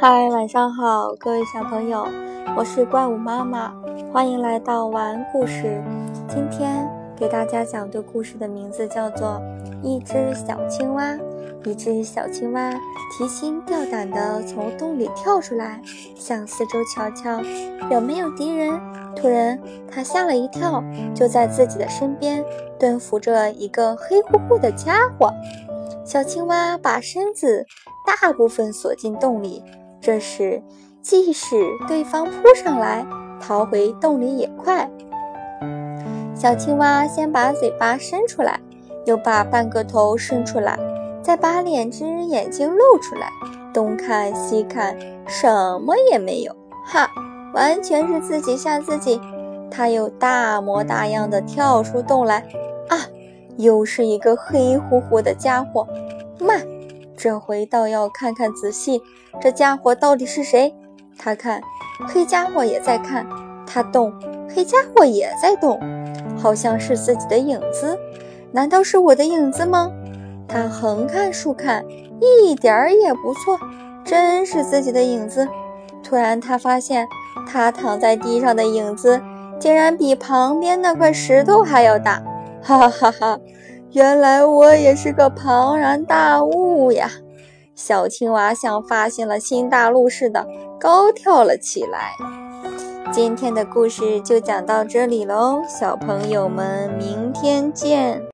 嗨，晚上好，各位小朋友，我是怪物妈妈，欢迎来到晚安故事。今天给大家讲的故事的名字叫做《一只小青蛙》。一只小青蛙提心吊胆地从洞里跳出来，向四周瞧瞧，有没有敌人。突然，它吓了一跳，就在自己的身边蹲伏着一个黑乎乎的家伙。小青蛙把身子大部分锁进洞里。这时，即使对方扑上来，逃回洞里也快。小青蛙先把嘴巴伸出来，又把半个头伸出来，再把两只眼睛露出来，东看西看，什么也没有。哈，完全是自己吓自己。它又大模大样的跳出洞来。啊，又是一个黑乎乎的家伙。慢！这回倒要看看仔细，这家伙到底是谁？他看，黑家伙也在看；他动，黑家伙也在动，好像是自己的影子。难道是我的影子吗？他横看竖看，一点儿也不错，真是自己的影子。突然，他发现他躺在地上的影子竟然比旁边那块石头还要大！哈哈哈哈！原来我也是个庞然大物呀！小青蛙像发现了新大陆似的高跳了起来。今天的故事就讲到这里喽，小朋友们，明天见。